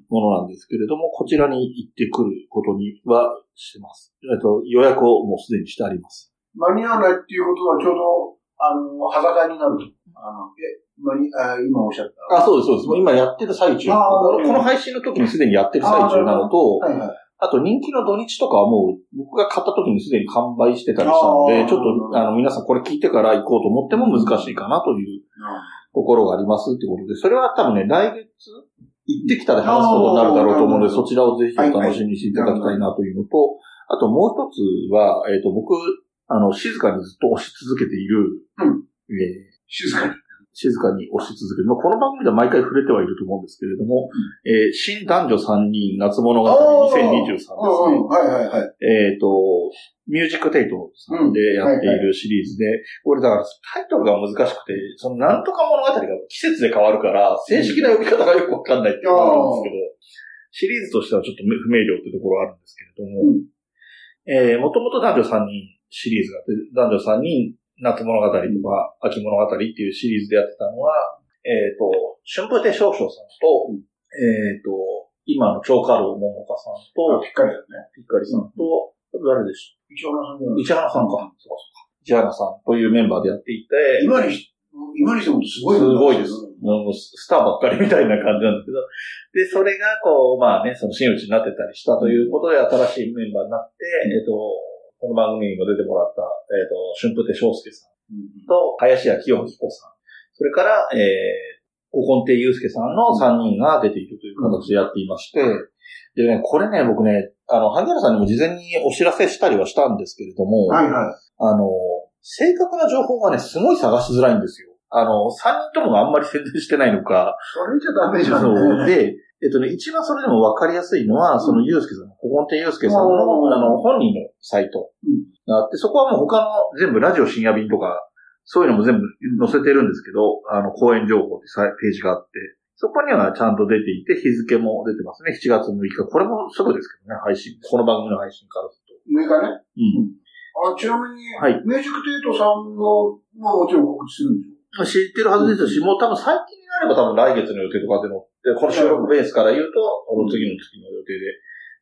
ものなんですけれども、こちらに行ってくることにはしてます。えっと、予約をもうすでにしてあります。間に合わないっていうことはちょうど、あの、裸になる。あの、え、間に、あ今おっしゃった。あ、そうです、そうです。もう今やってる最中。この配信の時にすでにやってる最中なのと、はいはい。あと人気の土日とかはもう僕が買った時にすでに完売してたりしたので、ちょっとあの皆さんこれ聞いてから行こうと思っても難しいかなというところがありますってことで、それは多分ね、来月行ってきたら話すことになるだろうと思うので、そちらをぜひお楽しみにしていただきたいなというのと、あともう一つは、えっ、と、僕、あの、静かにずっと押し続けている、うん。えー静かに。静かに押し続ける。まあ、この番組では毎回触れてはいると思うんですけれども、えー新男女3人夏物語2023ですね。うんうん。はいはいはい。えっ、と、ミュージックテイトさんでやっているシリーズで、これだからタイトルが難しくて、そのなんとか物語が季節で変わるから、正式な呼び方がよくわかんないっていうのがあるんですけど、シリーズとしてはちょっと不明瞭ってところあるんですけれども、うんえー、もともと男女3人シリーズがあって、男女3人夏物語とか秋物語っていうシリーズでやってたのは、えっ、と、春風亭少々さんと、えっ、と、今の超過郎桃花さんと、ぴっかりだね。ピッカリさんと、誰でし一応なさんじゃょうない市原さんか。そうかそうか。市原さんというメンバーでやっていて、今にし、今にしてもすごいすごいです。もうスターばっかりみたいな感じなんですけど。で、それがこう、まあね、その真打ちになってたりしたということで、新しいメンバーになって、えっ、と、この番組にも出てもらった、えっ、と、春風亭昇介さんうんと、林家清彦さん。それから、えー、古今亭祐介さんの3人が出ているという形でやっていまして、でね、これね、僕ね、あの、萩原さんにも事前にお知らせしたりはしたんですけれども、はいはい。あの、正確な情報がね、すごい探しづらいんですよ。あの、3人ともがあんまり宣伝してないのか、それじゃダメじゃんそう。ね。で、えっとね、一番それでも分かりやすいのは、そのゆうすけさん、古今亭ゆうすけさんの、うんあの、本人のサイトうんがあって、そこはもう他の全部ラジオ深夜便とか、そういうのも全部載せてるんですけど、あの、公演情報ってさページがあって、そこにはちゃんと出ていて、日付も出てますね。7月6日。これもすぐですけどね、配信。この番組の配信からすると。6日ね。うん。あ、ちなみに、はいミュージックテイトさんの、まあもちろん告知するんでしょ？知ってるはずですし、もう多分最近になれば多分来月の予定とかでの、でこの収録ベースから言うと、この次の月の予定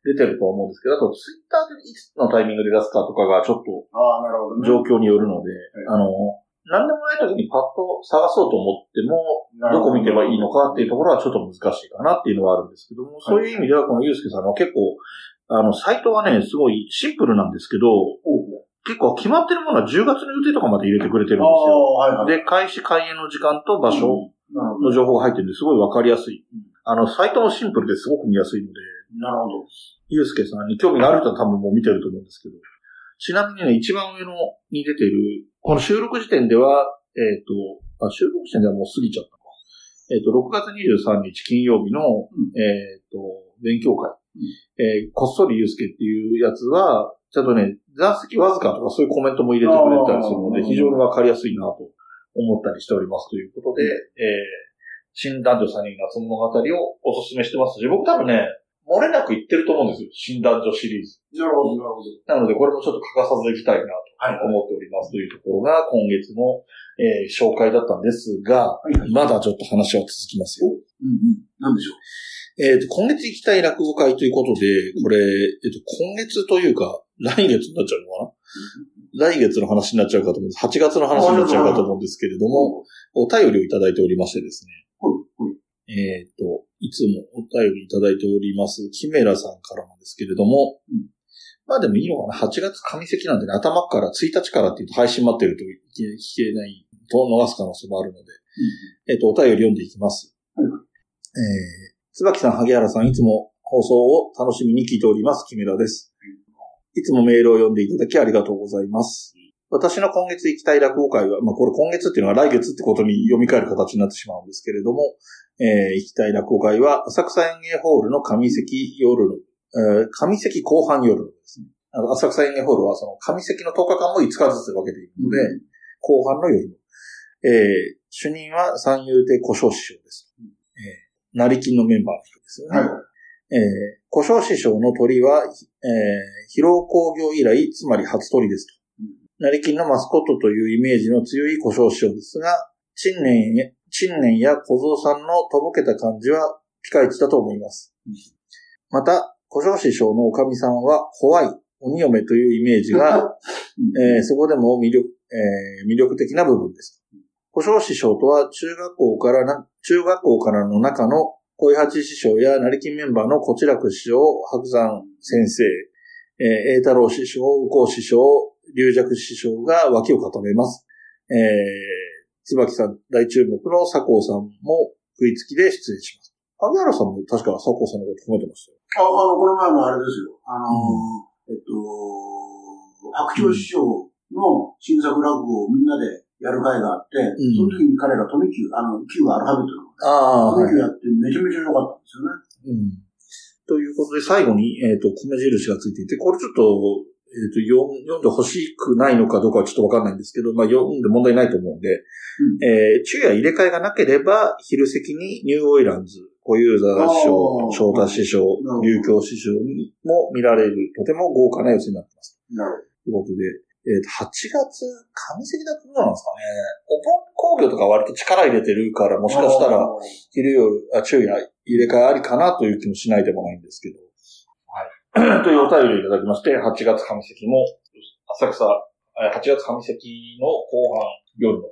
で出てると思うんですけど、あとツイッターでいつのタイミングで出すかとかがちょっとああ、なるほどね。状況によるので、あの、なんでもない時にパッと探そうと思っても、ど。こ見てばいいのかっていうところはちょっと難しいかなっていうのはあるんですけども、そういう意味ではこのゆうすけさんは結構、あの、サイトはね、すごいシンプルなんですけど、結構決まってるものは10月の予定とかまで入れてくれてるんですよ。はいはい、で、開始開演の時間と場所の情報が入ってるんですごいわかりやすい。あの、サイトもシンプルですごく見やすいので、なるほど。ゆうすけさんに興味がある人は多分もう見てると思うんですけど、ちなみにね、一番上のに出てる、この収録時点では、えっ、とあ、収録時点ではもう過ぎちゃったか。えっ、と、6月23日金曜日の、えっ、と、勉強会、えーこっそりゆうすけっていうやつは、ちゃんとね、残席わずかとかそういうコメントも入れてくれたりするので、非常にわかりやすいなと思ったりしておりますということで、えー新男女3人夏物語をおすすめしてます。し、僕多分ね、漏れなく言ってると思うんですよ。新男女シリーズ。なるほど、なるほど。なので、これもちょっと欠かさずいきたいなはい。と思っておりますというところが、今月の、えー紹介だったんですが、はいはい。まだちょっと話は続きますよ。うんうん。なんでしょえっ、と、今月行きたい落語会ということで、これ、えっ、と、今月というか、来月になっちゃうのかな？来月の話になっちゃうかと思うんです。8月の話になっちゃうかと思うんですけれども、お便りをいただいておりましてですね。はいはいえっ、と、いつもお便りいただいております、キメラさんからなんですけれども、うんまあでもいいのかな ?8 月上席なんでね、頭から1日からっていうと配信待ってると聞けないと逃す可能性もあるので、えっ、と、お便り読んでいきます。はいえー、椿さん、萩原さん、いつも放送を楽しみに聞いております。木村です。いつもメールを読んでいただきありがとうございます。私の今月行きたい落語会は、まあこれ今月っていうのは来月ってことに読み替える形になってしまうんですけれども、えー行きたい落語会は、浅草園芸ホールの上席夜の、えー上席後半夜のですね。あの浅草園芸ホールはその上席の10日間も5日ずつ分けているので、う後半の夜の。えー主任は三遊亭古生師匠です。えー成金のメンバーの人ですよね。はい。えー古生師匠の鳥は、えー、広工業以来、つまり初鳥ですと。成金のマスコットというイメージの強い古生師匠ですが、陳年や、陳年や小僧さんのとぼけた感じはピカイチだと思います。また、古生師匠のおかみさんは、怖い、鬼嫁というイメージが、えーそこでも魅力、えー魅力的な部分です。古生師匠とは中学校からな、中学校からの中の小井八師匠や成金メンバーの小楽師匠、白山先生、えー、栄太郎師匠、右近師匠、龍尺師匠が脇を固めます。えー、椿さん大注目の佐藤さんも食いつきで出演します。萩原さんも確か佐藤さんのこと褒めてましたよ。あ、あの、この前もあれですよ。あのーえっと、白鳥師匠の新作落語をみんなでやる会があって、んその時に彼ら富久、あの、がアルファベットのあ富久やってめちゃめちゃ良かったんですよね。うん。ということで、最後に、えっ、と、米印がついていて、これちょっと、えっ、と読ん、で欲しくないのかどうかはちょっとわかんないんですけど、まあ、読んで問題ないと思うんで、えー昼夜入れ替えがなければ、昼席にニューオイランズ、小遊三師匠翔太師匠なるほど、龍京師匠にも見られる、とても豪華な寄せになってます。なるということで、えっ、と、8月、上席だとどうなんですかね。お盆工業とか割と力入れてるから、もしかしたら、昼夜、あ、昼夜入れ替えありかなという気もしないでもないんですけど。はい。というお便りをいただきまして、8月上席も、浅草、え8月上席の後半、夜の、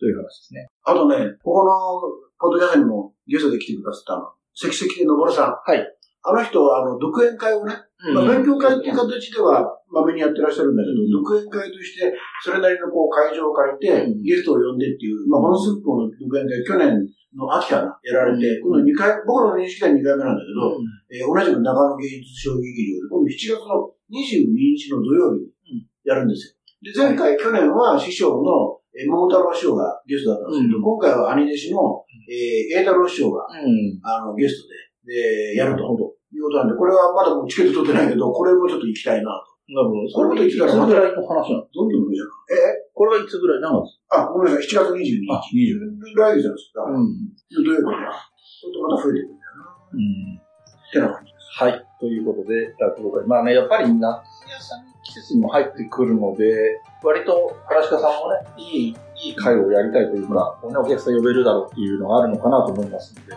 という話ですね。あとね、ここのポッドキャストにもゲストで来てくださった関関でのぼるさん。はい。あの人は、あの、独演会をね、まあ、勉強会っていう形では、まめにやってらっしゃるんだけど、うん。独演会として、それなりのこう会場を借りて、うん。ゲストを呼んでっていう、まあ、この寸法の独演会、去年の秋かな、やられて、今度2回、僕らの認識は2回目なんだけど、えー同じく長野芸術小劇場で、今度7月の22日の土曜日にやるんですよ。で、前回、去年は師匠の、えー桃太郎師匠がゲストだったんですけど、うん。今回は兄弟子の、えー、栄太郎師匠が、うん。あの、ゲストで、で、やると。いうことなんで、これはまだチケット取ってないけど、これもちょっと行きたいなと。なるほど。それはいつぐらいの話なのどんどんじゃん。えこれはいつぐらい何月あ、ごめんなさい、7月22日。あ20来月じゃないですか。ん。土曜日ね。ちょっとまた増えてくるんだよな。うん。ってな感じです。はい。ということで、落語会。まあね、やっぱり夏休み季節にも入ってくるので、割と、話し家さんもね、いい、いい会をやりたいというか、ね、お客さん呼べるだろうっていうのがあるのかなと思いますので、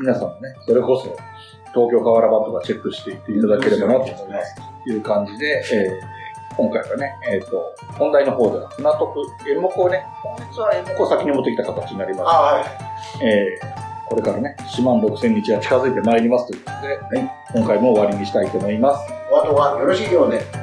皆さんもね、それこそ、東京河原版とかチェックしていっていただければなと思います。という感じで、えー、今回はね、えっ、と、本題の方では船徳、演目をね、本日は演目を先に持ってきた形になります。あはい。えー、これからね、4万6千日が近づいてまいりますということで、今回も終わりにしたいと思います。お後がよろしいようで。